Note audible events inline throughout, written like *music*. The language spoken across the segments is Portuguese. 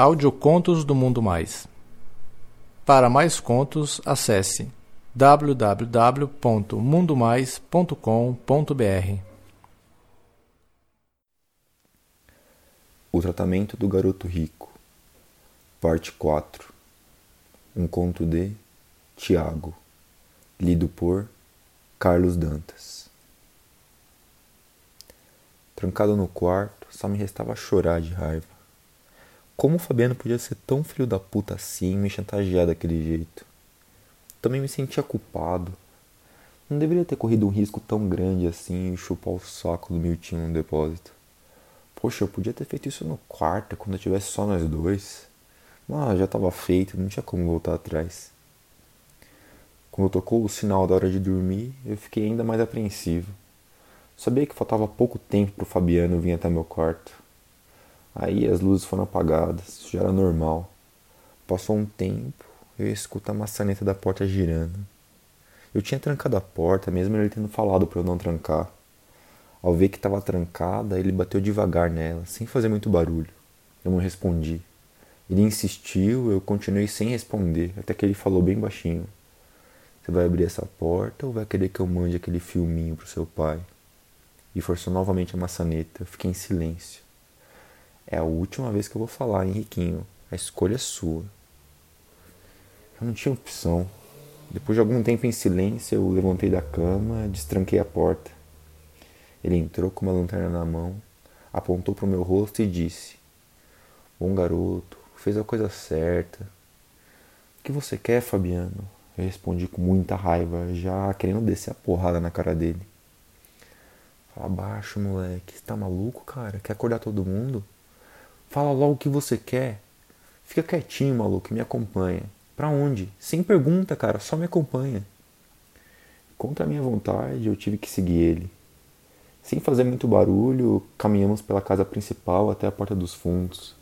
Audiocontos do Mundo Mais. Para mais contos, acesse www.mundomais.com.br. O tratamento do garoto rico. Parte 4. Um conto de Tiago, lido por Carlos Dantas. Trancado no quarto, só me restava chorar de raiva. Como o Fabiano podia ser tão filho da puta assim e me chantagear daquele jeito? Também me sentia culpado. Não deveria ter corrido um risco tão grande assim e chupar o saco do Miltinho no depósito. Poxa, eu podia ter feito isso no quarto, quando eu tivesse só nós dois. Mas já estava feito, não tinha como voltar atrás. Quando tocou o sinal da hora de dormir, eu fiquei ainda mais apreensivo. Sabia que faltava pouco tempo para o Fabiano vir até meu quarto. Aí as luzes foram apagadas, isso já era normal. Passou um tempo, eu escuto a maçaneta da porta girando. Eu tinha trancado a porta, mesmo ele tendo falado para eu não trancar. Ao ver que estava trancada, ele bateu devagar nela, sem fazer muito barulho. Eu não respondi. Ele insistiu, eu continuei sem responder, até que ele falou bem baixinho: Você vai abrir essa porta ou vai querer que eu mande aquele filminho pro seu pai? E forçou novamente a maçaneta. Eu fiquei em silêncio. É a última vez que eu vou falar, Henriquinho. A escolha é sua. Eu não tinha opção. Depois de algum tempo em silêncio, eu levantei da cama, destranquei a porta. Ele entrou com uma lanterna na mão, apontou para o meu rosto e disse: Bom garoto, fez a coisa certa. O que você quer, Fabiano? Eu respondi com muita raiva, já querendo descer a porrada na cara dele. Fala baixo, moleque. Você tá maluco, cara? Quer acordar todo mundo? Fala logo o que você quer. Fica quietinho, maluco, me acompanha. Pra onde? Sem pergunta, cara, só me acompanha. Contra a minha vontade, eu tive que seguir ele. Sem fazer muito barulho, caminhamos pela casa principal até a porta dos fundos.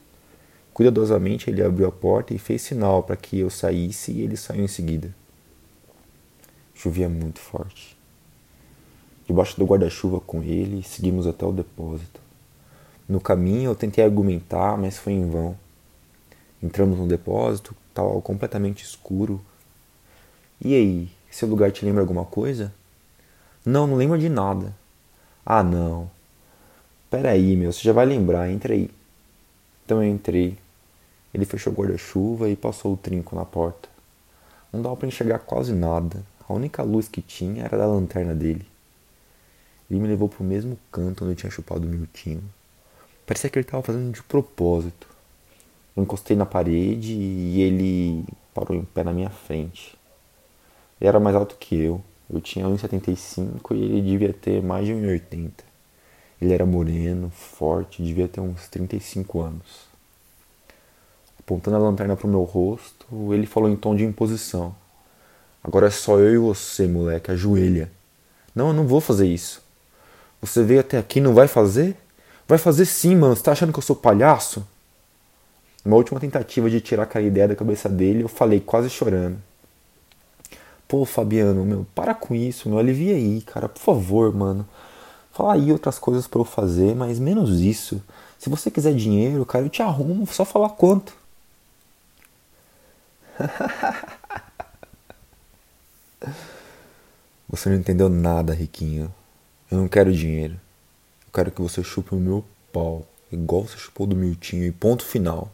Cuidadosamente, ele abriu a porta e fez sinal para que eu saísse e ele saiu em seguida. Chovia muito forte. Debaixo do guarda-chuva com ele, seguimos até o depósito. No caminho eu tentei argumentar, mas foi em vão. Entramos no depósito, estava completamente escuro. E aí, esse lugar te lembra alguma coisa? Não, não lembro de nada. Ah, não. Pera aí, meu, você já vai lembrar, entra aí. Então eu entrei. Ele fechou o guarda-chuva e passou o trinco na porta. Não dava para enxergar quase nada. A única luz que tinha era da lanterna dele. Ele me levou para o mesmo canto onde eu tinha chupado o Miltinho. Parecia que ele estava fazendo de propósito. Eu encostei na parede e ele parou em pé na minha frente. Ele era mais alto que eu. Eu tinha 1,75 e ele devia ter mais de 1,80. Ele era moreno, forte, devia ter uns 35 anos. Apontando a lanterna para o meu rosto, ele falou em tom de imposição. Agora é só eu e você, moleque, ajoelha. Não, eu não vou fazer isso. Você veio até aqui e não vai fazer? Vai fazer sim, mano. Você tá achando que eu sou palhaço? Uma última tentativa de tirar aquela ideia da cabeça dele, eu falei, quase chorando. Pô, Fabiano, meu, para com isso, meu. Alivia aí, cara. Por favor, mano. Fala aí outras coisas para eu fazer, mas menos isso. Se você quiser dinheiro, cara, eu te arrumo. Só falar quanto. *laughs* Você não entendeu nada, Riquinho. Eu não quero dinheiro. Eu quero que você chupe o meu pau, igual você chupou do Miltinho, e ponto final.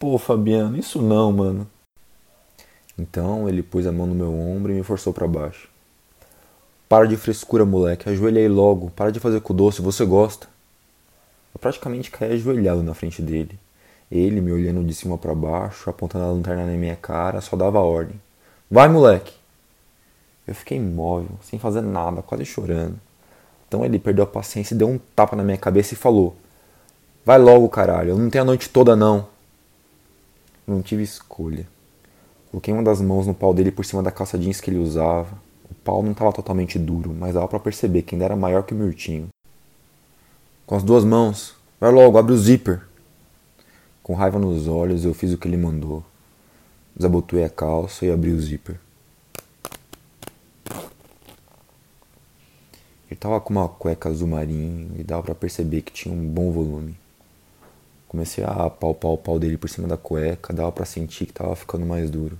Pô, Fabiano, isso não, mano. Então ele pôs a mão no meu ombro e me forçou para baixo. Para de frescura, moleque, ajoelha aí logo, para de fazer com doce, você gosta. Eu praticamente caí ajoelhado na frente dele. Ele, me olhando de cima para baixo, apontando a lanterna na minha cara, só dava ordem. Vai, moleque! Eu fiquei imóvel, sem fazer nada, quase chorando. Então ele perdeu a paciência e deu um tapa na minha cabeça e falou: Vai logo, caralho, eu não tenho a noite toda não. não tive escolha. Coloquei uma das mãos no pau dele por cima da calça jeans que ele usava. O pau não estava totalmente duro, mas dava para perceber que ainda era maior que o Mirtinho. Com as duas mãos, vai logo, abre o zíper. Com raiva nos olhos, eu fiz o que ele mandou. Desabotoei a calça e abri o zíper. Tava com uma cueca azul marinho e dava para perceber que tinha um bom volume. Comecei a palpar o pau dele por cima da cueca, dava pra sentir que tava ficando mais duro.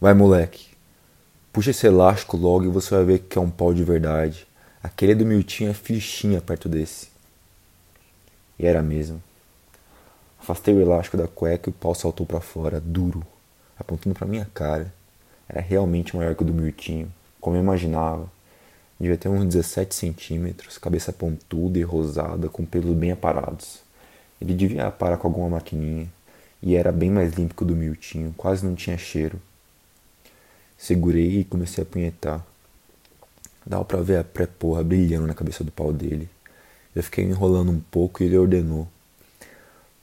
Vai, moleque. Puxa esse elástico logo e você vai ver que é um pau de verdade. Aquele do Miltinho é fichinha perto desse. E era mesmo. Afastei o elástico da cueca e o pau saltou para fora, duro, apontando para minha cara. Era realmente maior que o do Mirtinho, como eu imaginava. Devia ter uns 17 centímetros, cabeça pontuda e rosada, com pelos bem aparados. Ele devia parar com alguma maquininha, e era bem mais limpo que o do Miltinho, quase não tinha cheiro. Segurei e comecei a punhetar. Dava pra ver a pré-porra brilhando na cabeça do pau dele. Eu fiquei enrolando um pouco e ele ordenou.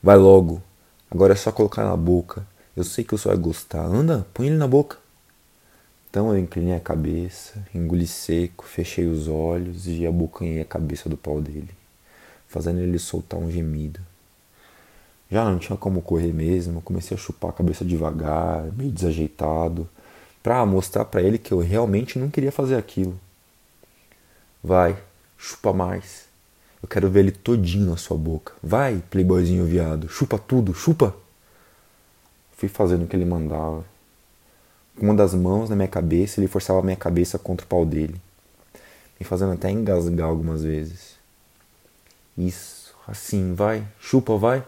Vai logo, agora é só colocar na boca. Eu sei que você vai gostar. Anda, põe ele na boca. Então eu inclinei a cabeça, engoli seco, fechei os olhos e abocanhei a cabeça do pau dele, fazendo ele soltar um gemido. Já não tinha como correr mesmo, comecei a chupar a cabeça devagar, meio desajeitado, para mostrar para ele que eu realmente não queria fazer aquilo. Vai, chupa mais. Eu quero ver ele todinho na sua boca. Vai, playboyzinho viado, chupa tudo, chupa. Fui fazendo o que ele mandava com uma das mãos na minha cabeça, ele forçava a minha cabeça contra o pau dele, me fazendo até engasgar algumas vezes. Isso, assim, vai, chupa, vai.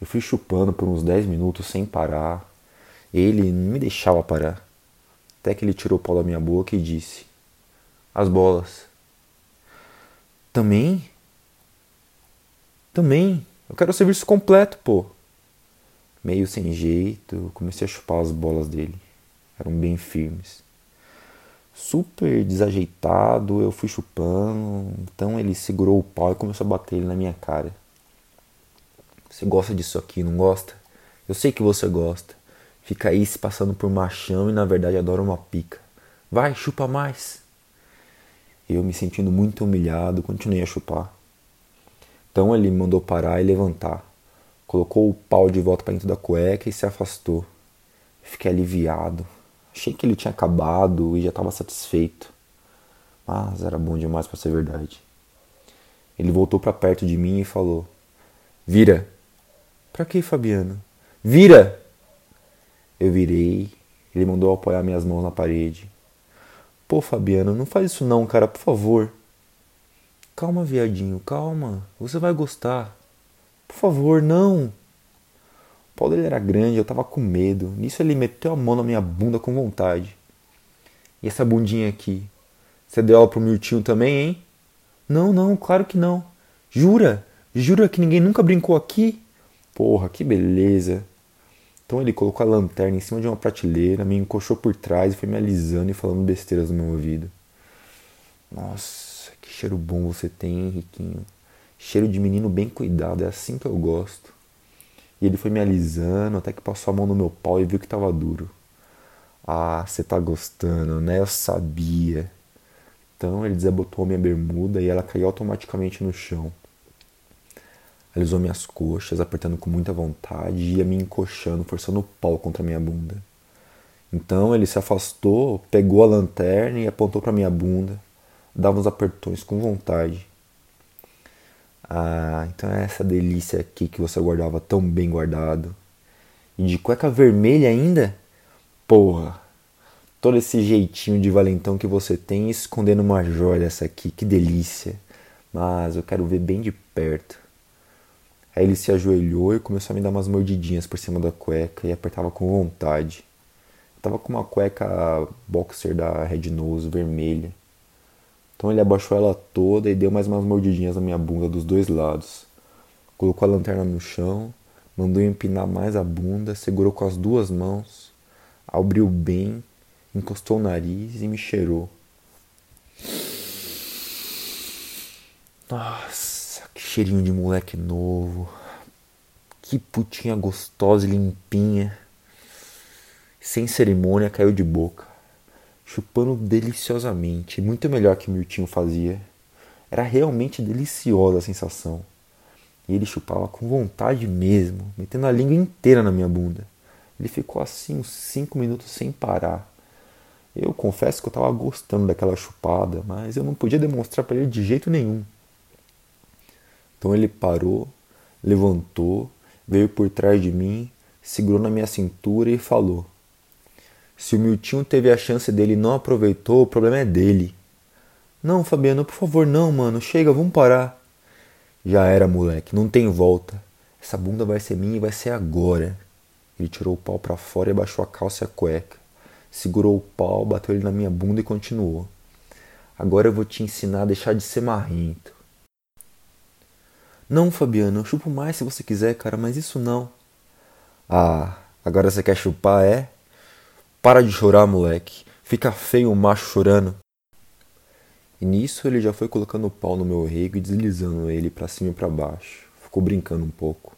Eu fui chupando por uns 10 minutos sem parar. Ele não me deixava parar. Até que ele tirou o pau da minha boca e disse: As bolas. Também? Também. Eu quero o serviço completo, pô meio sem jeito, comecei a chupar as bolas dele. Eram bem firmes. Super desajeitado, eu fui chupando. Então ele segurou o pau e começou a bater ele na minha cara. Você gosta disso aqui, não gosta? Eu sei que você gosta. Fica aí se passando por machão e na verdade adora uma pica. Vai, chupa mais. Eu me sentindo muito humilhado, continuei a chupar. Então ele mandou parar e levantar colocou o pau de volta para dentro da cueca e se afastou. Fiquei aliviado. Achei que ele tinha acabado e já estava satisfeito. Mas era bom demais para ser verdade. Ele voltou para perto de mim e falou: Vira. Para que, Fabiano? Vira! Eu virei. Ele mandou apoiar minhas mãos na parede. Pô, Fabiano, não faz isso não, cara, por favor. Calma, viadinho, calma. Você vai gostar. Por favor, não. O pau dele era grande, eu tava com medo. Nisso ele meteu a mão na minha bunda com vontade. E essa bundinha aqui? Você deu ela pro Miltinho também, hein? Não, não, claro que não. Jura? Jura que ninguém nunca brincou aqui? Porra, que beleza. Então ele colocou a lanterna em cima de uma prateleira, me encoxou por trás e foi me alisando e falando besteiras no meu ouvido. Nossa, que cheiro bom você tem, Henriquinho. Cheiro de menino bem cuidado, é assim que eu gosto. E ele foi me alisando até que passou a mão no meu pau e viu que tava duro. Ah, você tá gostando, né? Eu sabia. Então ele desabotou minha bermuda e ela caiu automaticamente no chão. Alisou minhas coxas, apertando com muita vontade e ia me encoxando, forçando o pau contra minha bunda. Então ele se afastou, pegou a lanterna e apontou para minha bunda, dava uns apertões com vontade. Ah, então é essa delícia aqui que você guardava tão bem guardado. E de cueca vermelha ainda? Porra, todo esse jeitinho de valentão que você tem escondendo uma joia dessa aqui, que delícia. Mas eu quero ver bem de perto. Aí ele se ajoelhou e começou a me dar umas mordidinhas por cima da cueca e apertava com vontade. Eu tava com uma cueca boxer da Red Nose vermelha. Então ele abaixou ela toda e deu mais umas mordidinhas na minha bunda dos dois lados. Colocou a lanterna no chão, mandou empinar mais a bunda, segurou com as duas mãos, abriu bem, encostou o nariz e me cheirou. Nossa, que cheirinho de moleque novo. Que putinha gostosa e limpinha. Sem cerimônia caiu de boca chupando deliciosamente, muito melhor que o Miltinho fazia. Era realmente deliciosa a sensação. E ele chupava com vontade mesmo, metendo a língua inteira na minha bunda. Ele ficou assim uns 5 minutos sem parar. Eu confesso que eu estava gostando daquela chupada, mas eu não podia demonstrar para ele de jeito nenhum. Então ele parou, levantou, veio por trás de mim, segurou na minha cintura e falou: Se o Miltinho teve a chance dele e não aproveitou, o problema é dele. Não, Fabiano, por favor, não, mano. Chega, vamos parar. Já era, moleque, não tem volta. Essa bunda vai ser minha e vai ser agora. Ele tirou o pau para fora e abaixou a calça e a cueca. Segurou o pau, bateu ele na minha bunda e continuou. Agora eu vou te ensinar a deixar de ser marrento. Não, Fabiano, eu chupo mais se você quiser, cara, mas isso não. Ah, agora você quer chupar, é? Para de chorar, moleque. Fica feio um macho chorando. E nisso ele já foi colocando o pau no meu rego e deslizando ele para cima e para baixo. Ficou brincando um pouco.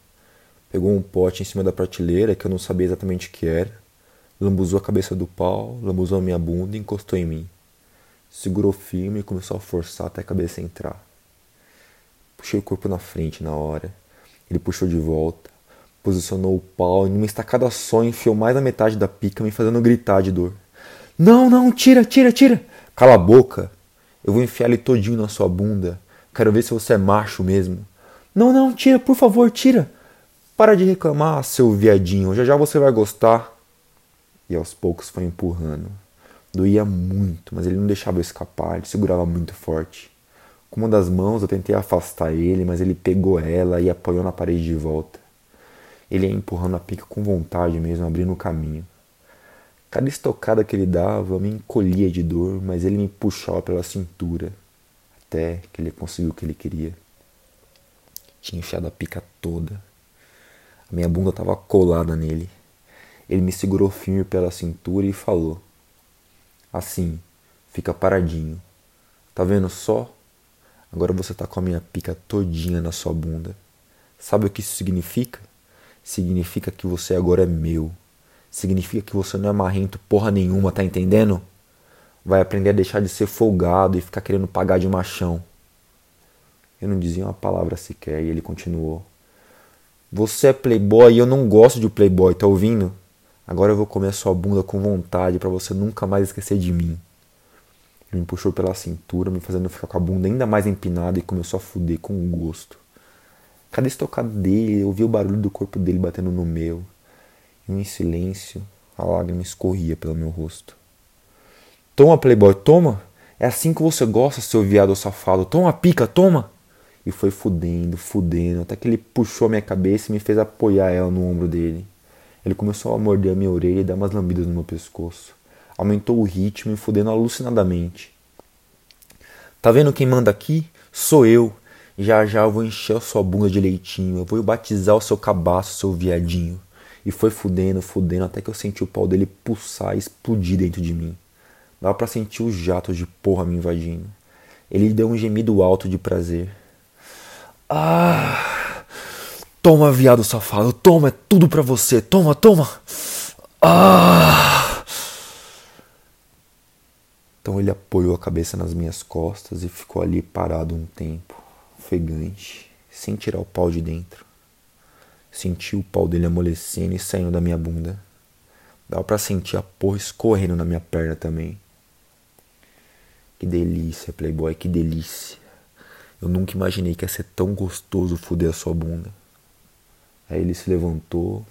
Pegou um pote em cima da prateleira que eu não sabia exatamente o que era. Lambuzou a cabeça do pau, lambuzou a minha bunda e encostou em mim. Segurou firme e começou a forçar até a cabeça entrar. Puxei o corpo na frente na hora. Ele puxou de volta, posicionou o pau e numa estacada só enfiou mais da metade da pica, me fazendo gritar de dor. Não, não, tira, tira, tira! Cala a boca! Eu vou enfiar ele todinho na sua bunda. Quero ver se você é macho mesmo. Não, não, tira, por favor, tira! Para de reclamar, seu viadinho, já já você vai gostar. E aos poucos foi empurrando. Doía muito, mas ele não deixava eu escapar, ele segurava muito forte. Com uma das mãos eu tentei afastar ele, mas ele pegou ela e apoiou na parede de volta. Ele ia empurrando a pica com vontade mesmo, abrindo o caminho. Cada estocada que ele dava me encolhia de dor, mas ele me puxava pela cintura, até que ele conseguiu o que ele queria. Tinha enfiado a pica toda. A minha bunda estava colada nele. Ele me segurou firme pela cintura e falou: Assim, fica paradinho. Tá vendo só? Agora você tá com a minha pica todinha na sua bunda. Sabe o que isso significa? Significa que você agora é meu. Significa que você não é marrento porra nenhuma, tá entendendo? Vai aprender a deixar de ser folgado e ficar querendo pagar de machão. Eu não dizia uma palavra sequer e ele continuou. Você é playboy e eu não gosto de playboy, tá ouvindo? Agora eu vou comer a sua bunda com vontade para você nunca mais esquecer de mim. Ele me puxou pela cintura, me fazendo ficar com a bunda ainda mais empinada e começou a fuder com gosto. Cada estocada dele, eu ouvia o barulho do corpo dele batendo no meu. E em silêncio, a lágrima escorria pelo meu rosto. Toma, playboy, toma! É assim que você gosta, seu viado safado. Toma pica, toma! E foi fudendo, fudendo, até que ele puxou a minha cabeça e me fez apoiar ela no ombro dele. Ele começou a morder a minha orelha e dar umas lambidas no meu pescoço aumentou o ritmo e fudendo alucinadamente. Tá vendo quem manda aqui? Sou eu. Já já eu vou encher a sua bunda de leitinho. Eu vou batizar o seu cabaço, seu viadinho. E foi fudendo, fudendo, até que eu senti o pau dele pulsar e explodir dentro de mim. Dava para sentir os jatos de porra me invadindo. Ele deu um gemido alto de prazer. Ah! Toma, viado safado, toma, é tudo pra você, toma, toma! Ah! Então ele apoiou a cabeça nas minhas costas e ficou ali parado um tempo, ofegante, sem tirar o pau de dentro. Senti o pau dele amolecendo e saindo da minha bunda. Dava para sentir a porra escorrendo na minha perna também. Que delícia, Playboy, que delícia. Eu nunca imaginei que ia ser tão gostoso fuder a sua bunda. Aí ele se levantou,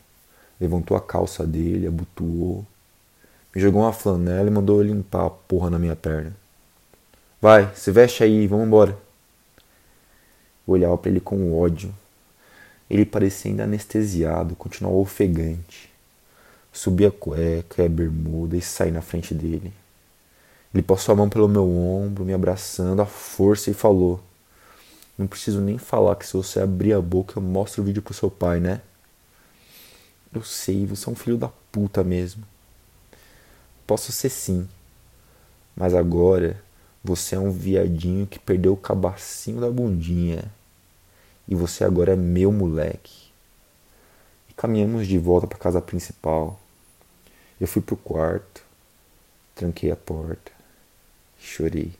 levantou a calça dele, abotoou me jogou uma flanela e mandou limpar a porra na minha perna. Vai, se veste aí, vamos embora. Eu olhava para ele com ódio. Ele parecia ainda anestesiado, continuava ofegante. Subi a cueca e a bermuda e saí na frente dele. Ele passou a mão pelo meu ombro, me abraçando à força e falou: Não preciso nem falar que se você abrir a boca eu mostro o vídeo pro seu pai, né? Eu sei, você é um filho da puta mesmo. Posso ser sim, mas agora você é um viadinho que perdeu o cabacinho da bundinha. E você agora é meu moleque. E caminhamos de volta para casa principal. Eu fui pro quarto, tranquei a porta, chorei.